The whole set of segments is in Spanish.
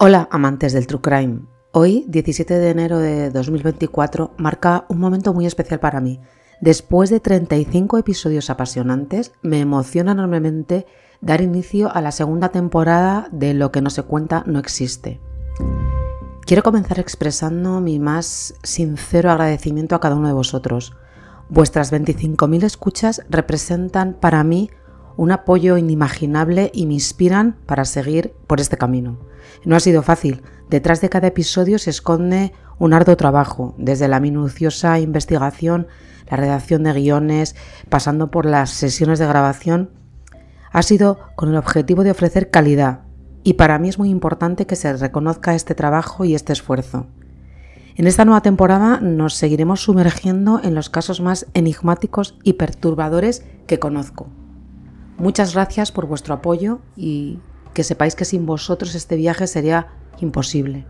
Hola amantes del True Crime. Hoy, 17 de enero de 2024, marca un momento muy especial para mí. Después de 35 episodios apasionantes, me emociona enormemente dar inicio a la segunda temporada de Lo que no se cuenta no existe. Quiero comenzar expresando mi más sincero agradecimiento a cada uno de vosotros. Vuestras 25.000 escuchas representan para mí un apoyo inimaginable y me inspiran para seguir por este camino. No ha sido fácil. Detrás de cada episodio se esconde un arduo trabajo, desde la minuciosa investigación, la redacción de guiones, pasando por las sesiones de grabación. Ha sido con el objetivo de ofrecer calidad y para mí es muy importante que se reconozca este trabajo y este esfuerzo. En esta nueva temporada nos seguiremos sumergiendo en los casos más enigmáticos y perturbadores que conozco. Muchas gracias por vuestro apoyo y que sepáis que sin vosotros este viaje sería imposible.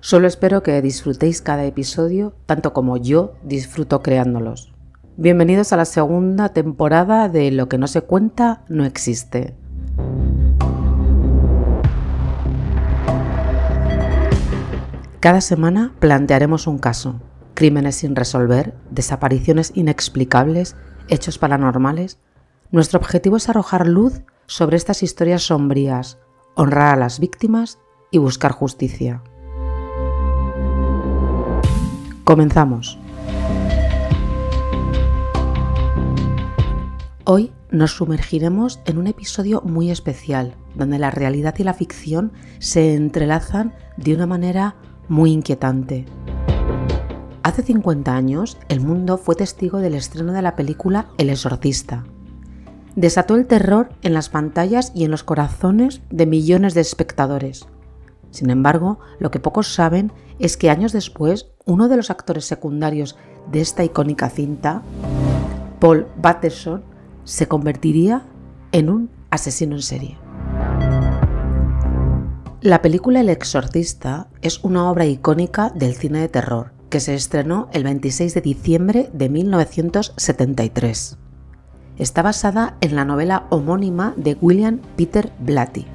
Solo espero que disfrutéis cada episodio tanto como yo disfruto creándolos. Bienvenidos a la segunda temporada de Lo que no se cuenta no existe. Cada semana plantearemos un caso, crímenes sin resolver, desapariciones inexplicables, hechos paranormales nuestro objetivo es arrojar luz sobre estas historias sombrías, honrar a las víctimas y buscar justicia. Comenzamos. Hoy nos sumergiremos en un episodio muy especial, donde la realidad y la ficción se entrelazan de una manera muy inquietante. Hace 50 años, el mundo fue testigo del estreno de la película El exorcista, desató el terror en las pantallas y en los corazones de millones de espectadores. Sin embargo, lo que pocos saben es que años después, uno de los actores secundarios de esta icónica cinta, Paul Batterson, se convertiría en un asesino en serie. La película El Exorcista es una obra icónica del cine de terror que se estrenó el 26 de diciembre de 1973 está basada en la novela homónima de William Peter Blatty.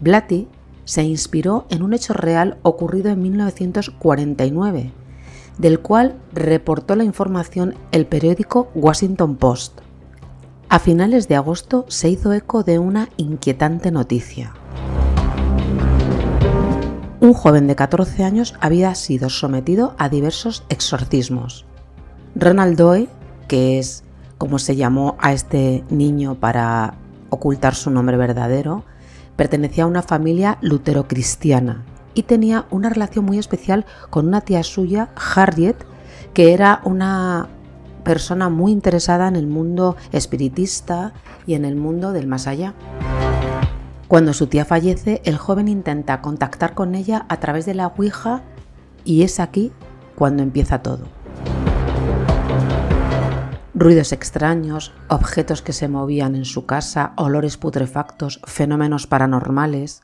Blatty se inspiró en un hecho real ocurrido en 1949, del cual reportó la información el periódico Washington Post. A finales de agosto se hizo eco de una inquietante noticia. Un joven de 14 años había sido sometido a diversos exorcismos. Ronald Doe, que es como se llamó a este niño para ocultar su nombre verdadero, pertenecía a una familia luterocristiana y tenía una relación muy especial con una tía suya, Harriet, que era una persona muy interesada en el mundo espiritista y en el mundo del más allá. Cuando su tía fallece, el joven intenta contactar con ella a través de la Ouija y es aquí cuando empieza todo ruidos extraños, objetos que se movían en su casa, olores putrefactos, fenómenos paranormales.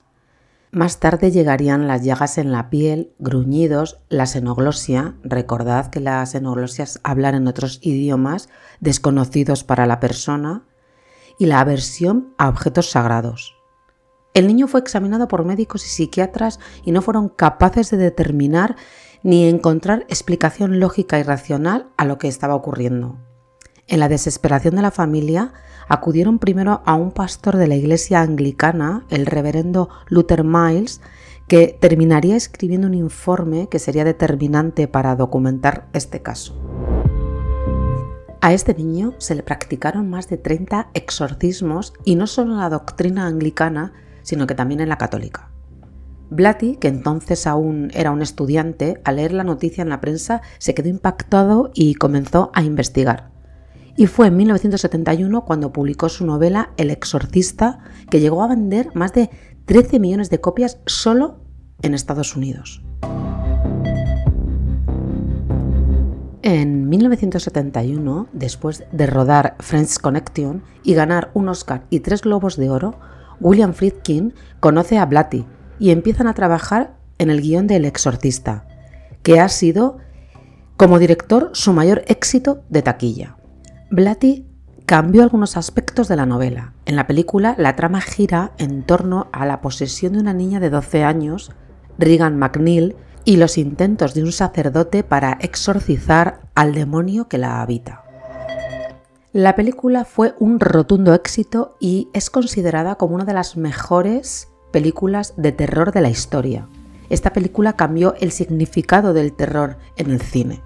Más tarde llegarían las llagas en la piel, gruñidos, la xenoglosia, recordad que las xenoglosias hablan en otros idiomas desconocidos para la persona, y la aversión a objetos sagrados. El niño fue examinado por médicos y psiquiatras y no fueron capaces de determinar ni encontrar explicación lógica y racional a lo que estaba ocurriendo. En la desesperación de la familia, acudieron primero a un pastor de la iglesia anglicana, el reverendo Luther Miles, que terminaría escribiendo un informe que sería determinante para documentar este caso. A este niño se le practicaron más de 30 exorcismos y no solo en la doctrina anglicana, sino que también en la católica. Blatty, que entonces aún era un estudiante, al leer la noticia en la prensa se quedó impactado y comenzó a investigar y fue en 1971 cuando publicó su novela El exorcista, que llegó a vender más de 13 millones de copias solo en Estados Unidos. En 1971, después de rodar Friends Connection y ganar un Oscar y tres Globos de Oro, William Friedkin conoce a Blatty y empiezan a trabajar en el guion de El Exorcista, que ha sido como director su mayor éxito de taquilla. Blatty cambió algunos aspectos de la novela. En la película, la trama gira en torno a la posesión de una niña de 12 años, Regan McNeil, y los intentos de un sacerdote para exorcizar al demonio que la habita. La película fue un rotundo éxito y es considerada como una de las mejores películas de terror de la historia. Esta película cambió el significado del terror en el cine.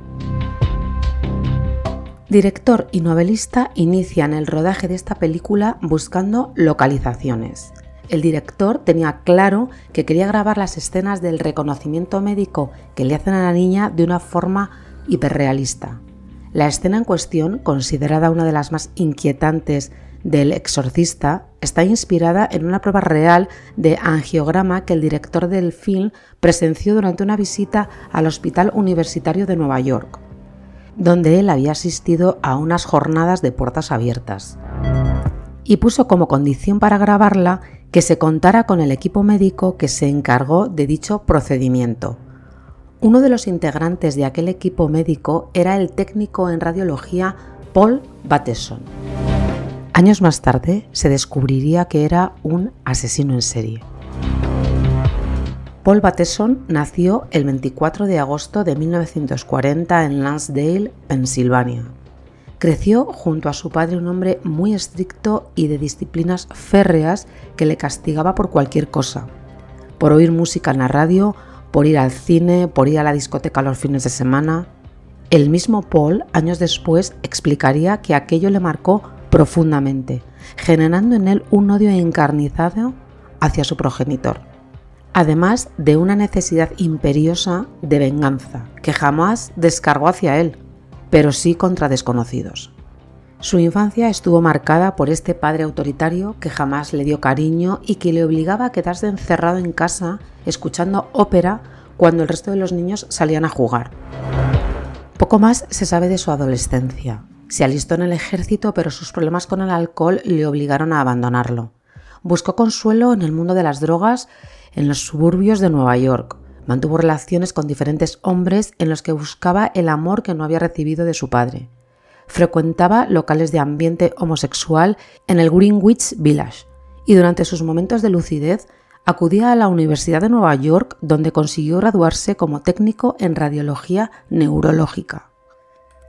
Director y novelista inician el rodaje de esta película buscando localizaciones. El director tenía claro que quería grabar las escenas del reconocimiento médico que le hacen a la niña de una forma hiperrealista. La escena en cuestión, considerada una de las más inquietantes del exorcista, está inspirada en una prueba real de angiograma que el director del film presenció durante una visita al Hospital Universitario de Nueva York, donde él había asistido a unas jornadas de puertas abiertas. Y puso como condición para grabarla que se contara con el equipo médico que se encargó de dicho procedimiento. Uno de los integrantes de aquel equipo médico era el técnico en radiología Paul Bateson. Años más tarde se descubriría que era un asesino en serie. Paul Bateson nació el 24 de agosto de 1940 en Lansdale, Pensilvania. Creció junto a su padre un hombre muy estricto y de disciplinas férreas que le castigaba por cualquier cosa. Por oír música en la radio, por ir al cine, por ir a la discoteca los fines de semana. El mismo Paul, años después, explicaría que aquello le marcó profundamente, generando en él un odio encarnizado hacia su progenitor, además de una necesidad imperiosa de venganza que jamás descargó hacia él, pero sí contra desconocidos. Su infancia estuvo marcada por este padre autoritario que jamás le dio cariño y que le obligaba a quedarse encerrado en casa escuchando ópera cuando el resto de los niños salían a jugar. Poco más se sabe de su adolescencia. Se alistó en el ejército, pero sus problemas con el alcohol le obligaron a abandonarlo. Buscó consuelo en el mundo de las drogas en los suburbios de Nueva York. Mantuvo relaciones con diferentes hombres en los que buscaba el amor que no había recibido de su padre. Frecuentaba locales de ambiente homosexual en el Greenwich Village y durante sus momentos de lucidez acudía a la Universidad de Nueva York donde consiguió graduarse como técnico en radiología neurológica.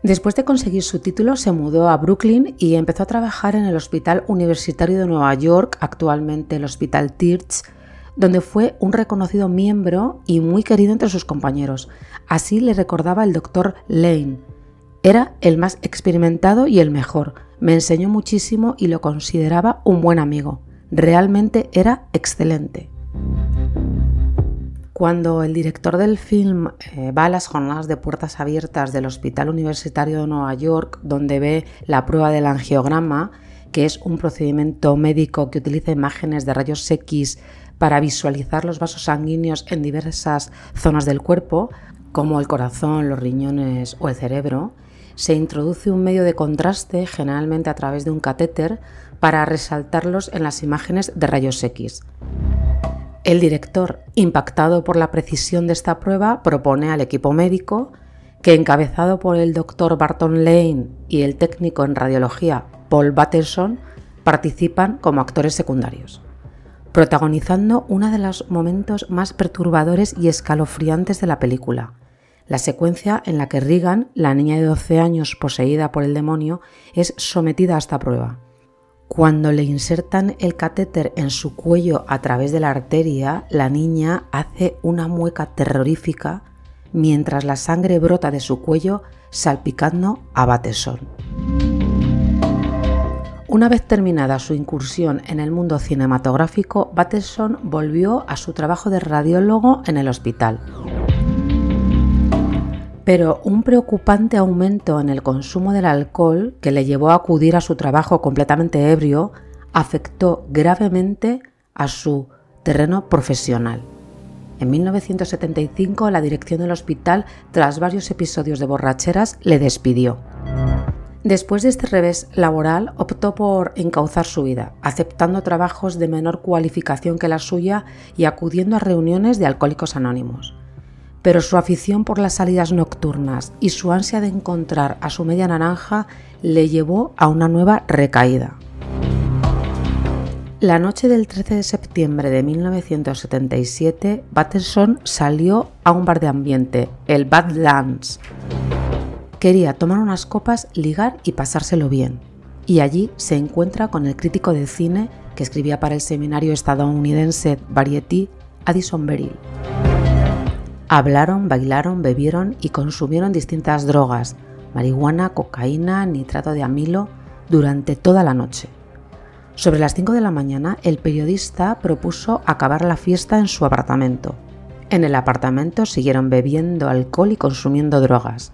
Después de conseguir su título, se mudó a Brooklyn y empezó a trabajar en el Hospital Universitario de Nueva York, actualmente el Hospital Tirch, donde fue un reconocido miembro y muy querido entre sus compañeros. Así le recordaba el doctor Lane. Era el más experimentado y el mejor. Me enseñó muchísimo y lo consideraba un buen amigo. Realmente era excelente. Cuando el director del film eh, va a las jornadas de puertas abiertas del Hospital Universitario de Nueva York, donde ve la prueba del angiograma, que es un procedimiento médico que utiliza imágenes de rayos X para visualizar los vasos sanguíneos en diversas zonas del cuerpo, como el corazón, los riñones o el cerebro, se introduce un medio de contraste, generalmente a través de un catéter, para resaltarlos en las imágenes de rayos X. El director, impactado por la precisión de esta prueba, propone al equipo médico que, encabezado por el doctor Barton Lane y el técnico en radiología Paul Batterson, participan como actores secundarios, protagonizando uno de los momentos más perturbadores y escalofriantes de la película, la secuencia en la que Regan, la niña de 12 años poseída por el demonio, es sometida a esta prueba. Cuando le insertan el catéter en su cuello a través de la arteria, la niña hace una mueca terrorífica mientras la sangre brota de su cuello salpicando a Bateson. Una vez terminada su incursión en el mundo cinematográfico, Bateson volvió a su trabajo de radiólogo en el hospital pero un preocupante aumento en el consumo del alcohol que le llevó a acudir a su trabajo completamente ebrio afectó gravemente a su terreno profesional. En 1975 la dirección del hospital, tras varios episodios de borracheras, le despidió. Después de este revés laboral, optó por encauzar su vida, aceptando trabajos de menor cualificación que la suya y acudiendo a reuniones de alcohólicos anónimos pero su afición por las salidas nocturnas y su ansia de encontrar a su media naranja le llevó a una nueva recaída. La noche del 13 de septiembre de 1977, Batterson salió a un bar de ambiente, el Badlands. Quería tomar unas copas, ligar y pasárselo bien. Y allí se encuentra con el crítico de cine que escribía para el seminario estadounidense Variety, Addison Beryl. Hablaron, bailaron, bebieron y consumieron distintas drogas, marihuana, cocaína, nitrato de amilo, durante toda la noche. Sobre las 5 de la mañana, el periodista propuso acabar la fiesta en su apartamento. En el apartamento siguieron bebiendo alcohol y consumiendo drogas.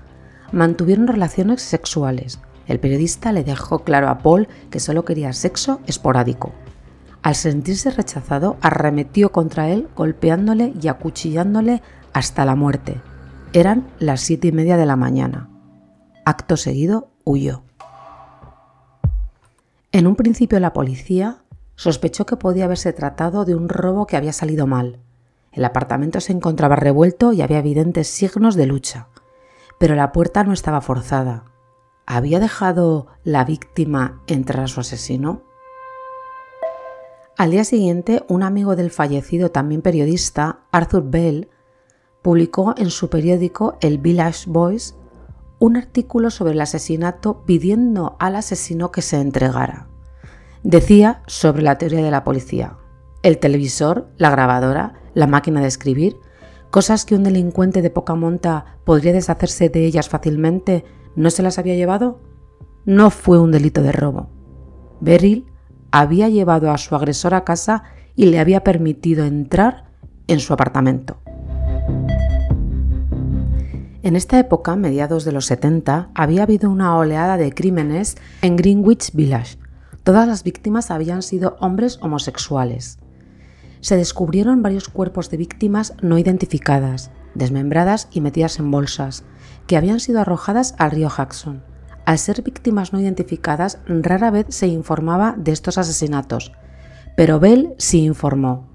Mantuvieron relaciones sexuales. El periodista le dejó claro a Paul que solo quería sexo esporádico. Al sentirse rechazado, arremetió contra él, golpeándole y acuchillándole hasta la muerte. Eran las siete y media de la mañana. Acto seguido, huyó. En un principio la policía sospechó que podía haberse tratado de un robo que había salido mal. El apartamento se encontraba revuelto y había evidentes signos de lucha. Pero la puerta no estaba forzada. ¿Había dejado la víctima entrar a su asesino? Al día siguiente, un amigo del fallecido, también periodista, Arthur Bell, publicó en su periódico El Village Voice un artículo sobre el asesinato pidiendo al asesino que se entregara. Decía sobre la teoría de la policía. El televisor, la grabadora, la máquina de escribir, cosas que un delincuente de poca monta podría deshacerse de ellas fácilmente, ¿no se las había llevado? No fue un delito de robo. Beryl había llevado a su agresor a casa y le había permitido entrar en su apartamento. En esta época, mediados de los 70, había habido una oleada de crímenes en Greenwich Village. Todas las víctimas habían sido hombres homosexuales. Se descubrieron varios cuerpos de víctimas no identificadas, desmembradas y metidas en bolsas, que habían sido arrojadas al río Jackson. Al ser víctimas no identificadas, rara vez se informaba de estos asesinatos, pero Bell sí informó.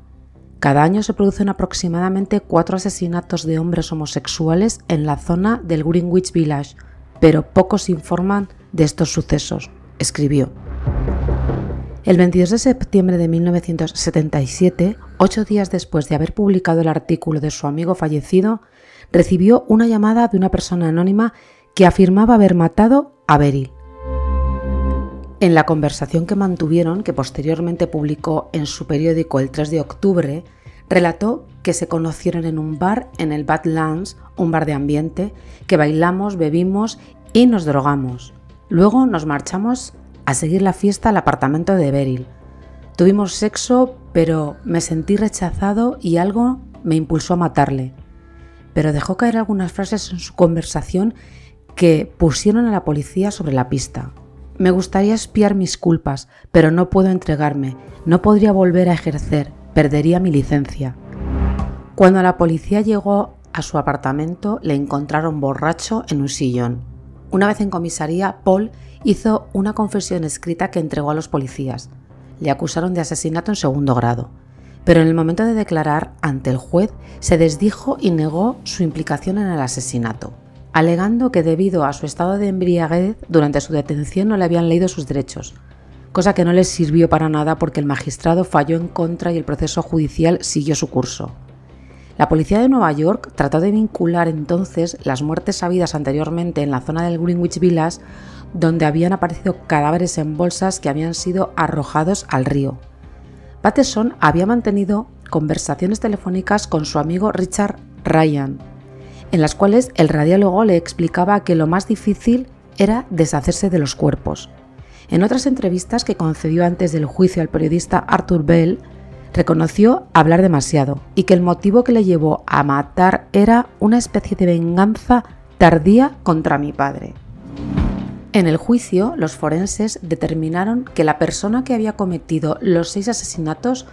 Cada año se producen aproximadamente cuatro asesinatos de hombres homosexuales en la zona del Greenwich Village, pero pocos informan de estos sucesos, escribió. El 22 de septiembre de 1977, ocho días después de haber publicado el artículo de su amigo fallecido, recibió una llamada de una persona anónima que afirmaba haber matado a Beryl. En la conversación que mantuvieron, que posteriormente publicó en su periódico el 3 de octubre, relató que se conocieron en un bar en el Badlands, un bar de ambiente, que bailamos, bebimos y nos drogamos. Luego nos marchamos a seguir la fiesta al apartamento de Beryl. Tuvimos sexo, pero me sentí rechazado y algo me impulsó a matarle. Pero dejó caer algunas frases en su conversación que pusieron a la policía sobre la pista. Me gustaría espiar mis culpas, pero no puedo entregarme, no podría volver a ejercer, perdería mi licencia. Cuando la policía llegó a su apartamento, le encontraron borracho en un sillón. Una vez en comisaría, Paul hizo una confesión escrita que entregó a los policías. Le acusaron de asesinato en segundo grado, pero en el momento de declarar ante el juez se desdijo y negó su implicación en el asesinato alegando que debido a su estado de embriaguez durante su detención no le habían leído sus derechos, cosa que no les sirvió para nada porque el magistrado falló en contra y el proceso judicial siguió su curso. La policía de Nueva York trató de vincular entonces las muertes sabidas anteriormente en la zona del Greenwich Village, donde habían aparecido cadáveres en bolsas que habían sido arrojados al río. Patterson había mantenido conversaciones telefónicas con su amigo Richard Ryan, en las cuales el radiólogo le explicaba que lo más difícil era deshacerse de los cuerpos. En otras entrevistas que concedió antes del juicio al periodista Arthur Bell, reconoció hablar demasiado y que el motivo que le llevó a matar era una especie de venganza tardía contra mi padre. En el juicio, los forenses determinaron que la persona que había cometido los seis asesinatos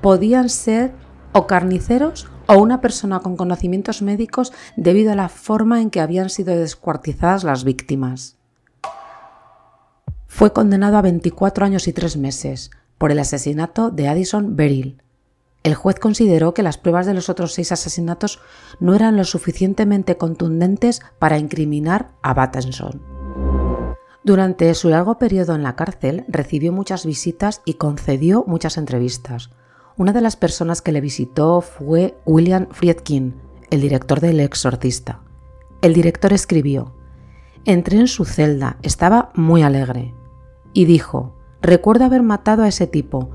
podían ser o carniceros o una persona con conocimientos médicos debido a la forma en que habían sido descuartizadas las víctimas. Fue condenado a 24 años y 3 meses por el asesinato de Addison Beryl. el juez consideró que las pruebas de los otros seis asesinatos no eran lo suficientemente contundentes para incriminar a Battenson. Durante su largo periodo en la cárcel recibió muchas visitas y concedió muchas entrevistas. Una de las personas que le visitó fue William Friedkin, el director del Exorcista. El director escribió, Entré en su celda, estaba muy alegre, y dijo, recuerdo haber matado a ese tipo.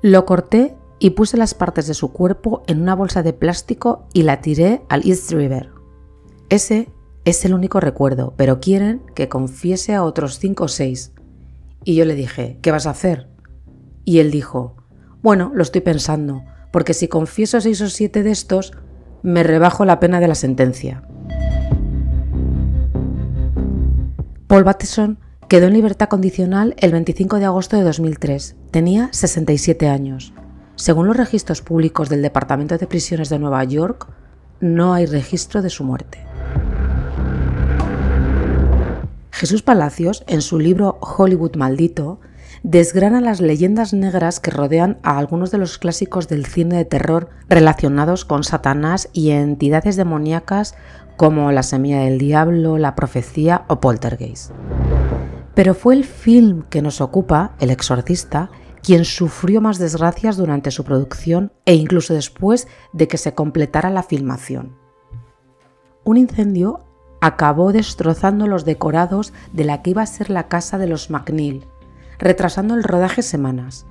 Lo corté y puse las partes de su cuerpo en una bolsa de plástico y la tiré al East River. Ese es el único recuerdo, pero quieren que confiese a otros cinco o seis. Y yo le dije, ¿qué vas a hacer? Y él dijo, bueno, lo estoy pensando, porque si confieso seis o siete de estos, me rebajo la pena de la sentencia. Paul Bateson quedó en libertad condicional el 25 de agosto de 2003. Tenía 67 años. Según los registros públicos del Departamento de Prisiones de Nueva York, no hay registro de su muerte. Jesús Palacios, en su libro Hollywood Maldito, desgrana las leyendas negras que rodean a algunos de los clásicos del cine de terror relacionados con Satanás y entidades demoníacas como La Semilla del Diablo, La Profecía o Poltergeist. Pero fue el film que nos ocupa, El Exorcista, quien sufrió más desgracias durante su producción e incluso después de que se completara la filmación. Un incendio acabó destrozando los decorados de la que iba a ser la casa de los McNeil, retrasando el rodaje semanas.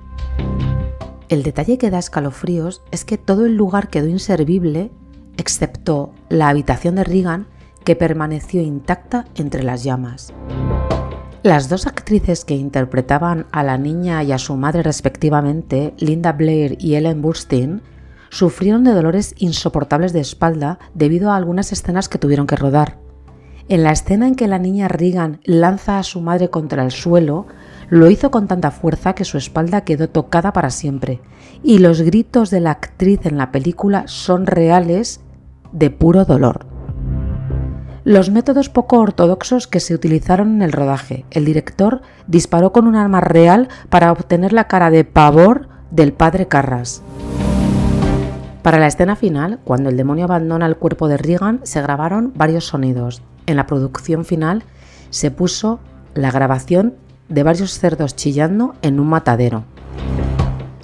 El detalle que da escalofríos es que todo el lugar quedó inservible, excepto la habitación de Regan, que permaneció intacta entre las llamas. Las dos actrices que interpretaban a la niña y a su madre respectivamente, Linda Blair y Ellen Burstyn, sufrieron de dolores insoportables de espalda debido a algunas escenas que tuvieron que rodar. En la escena en que la niña Regan lanza a su madre contra el suelo, lo hizo con tanta fuerza que su espalda quedó tocada para siempre, y los gritos de la actriz en la película son reales de puro dolor. Los métodos poco ortodoxos que se utilizaron en el rodaje. El director disparó con un arma real para obtener la cara de pavor del padre Carras. Para la escena final, cuando el demonio abandona el cuerpo de Regan, se grabaron varios sonidos. En la producción final se puso la grabación de varios cerdos chillando en un matadero.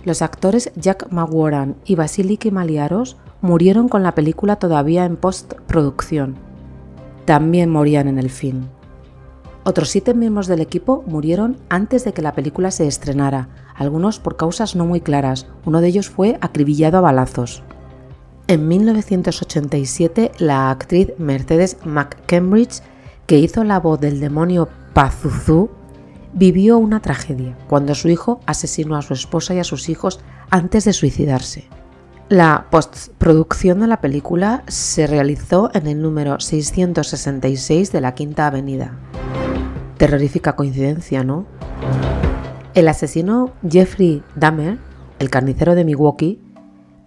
Los actores Jack McWoran y Basiliki Maliaros murieron con la película todavía en postproducción también morían en el film. Otros siete miembros del equipo murieron antes de que la película se estrenara, algunos por causas no muy claras. Uno de ellos fue acribillado a balazos. En 1987, la actriz Mercedes McCambridge, que hizo la voz del demonio Pazuzu, vivió una tragedia cuando su hijo asesinó a su esposa y a sus hijos antes de suicidarse. La postproducción de la película se realizó en el número 666 de la Quinta Avenida. Terrorífica coincidencia, ¿no? El asesino Jeffrey Dahmer, el carnicero de Milwaukee,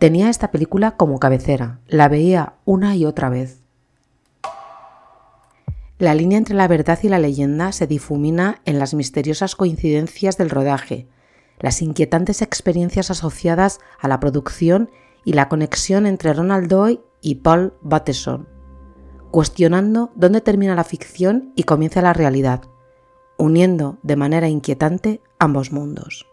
tenía esta película como cabecera. La veía una y otra vez. La línea entre la verdad y la leyenda se difumina en las misteriosas coincidencias del rodaje, las inquietantes experiencias asociadas a la producción y la conexión entre Ronald Doy y Paul Bateson, cuestionando dónde termina la ficción y comienza la realidad, uniendo de manera inquietante ambos mundos.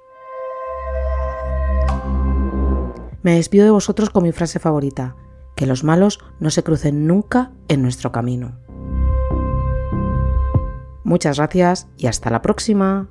Me despido de vosotros con mi frase favorita, que los malos no se crucen nunca en nuestro camino. Muchas gracias y hasta la próxima.